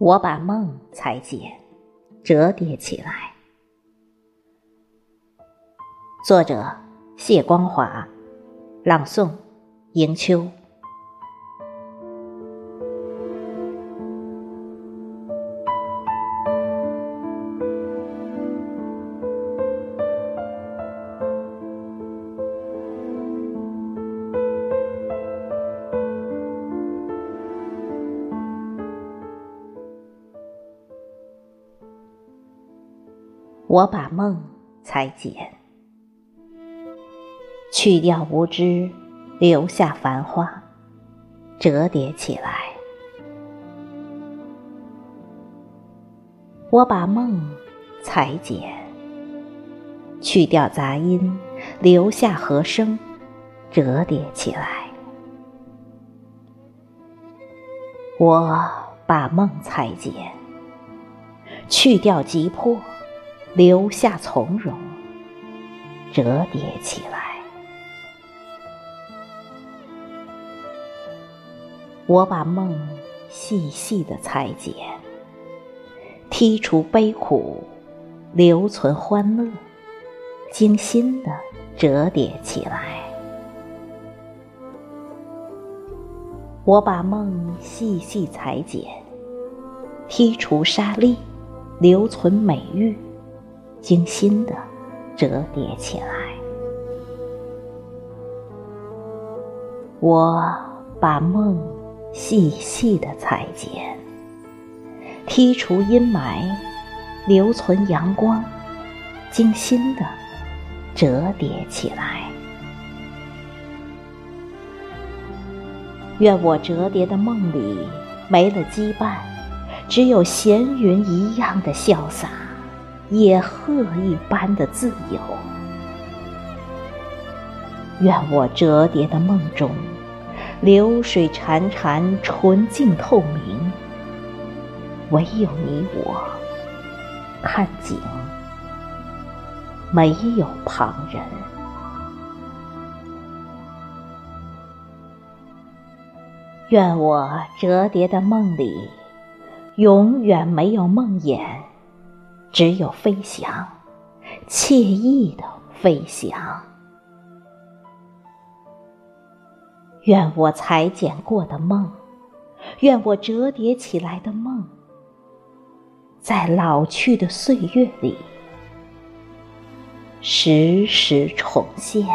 我把梦裁剪，折叠起来。作者：谢光华，朗诵：迎秋。我把梦裁剪，去掉无知，留下繁花，折叠起来。我把梦裁剪，去掉杂音，留下和声，折叠起来。我把梦裁剪，去掉急迫。留下从容，折叠起来。我把梦细细的裁剪，剔除悲苦，留存欢乐，精心的折叠起来。我把梦细细裁剪，剔除沙砾，留存美玉。精心的折叠起来，我把梦细细的裁剪，剔除阴霾，留存阳光，精心的折叠起来。愿我折叠的梦里没了羁绊，只有闲云一样的潇洒。野鹤一般的自由。愿我折叠的梦中，流水潺潺，纯净透明。唯有你我看景，没有旁人。愿我折叠的梦里，永远没有梦魇。只有飞翔，惬意的飞翔。愿我裁剪过的梦，愿我折叠起来的梦，在老去的岁月里，时时重现。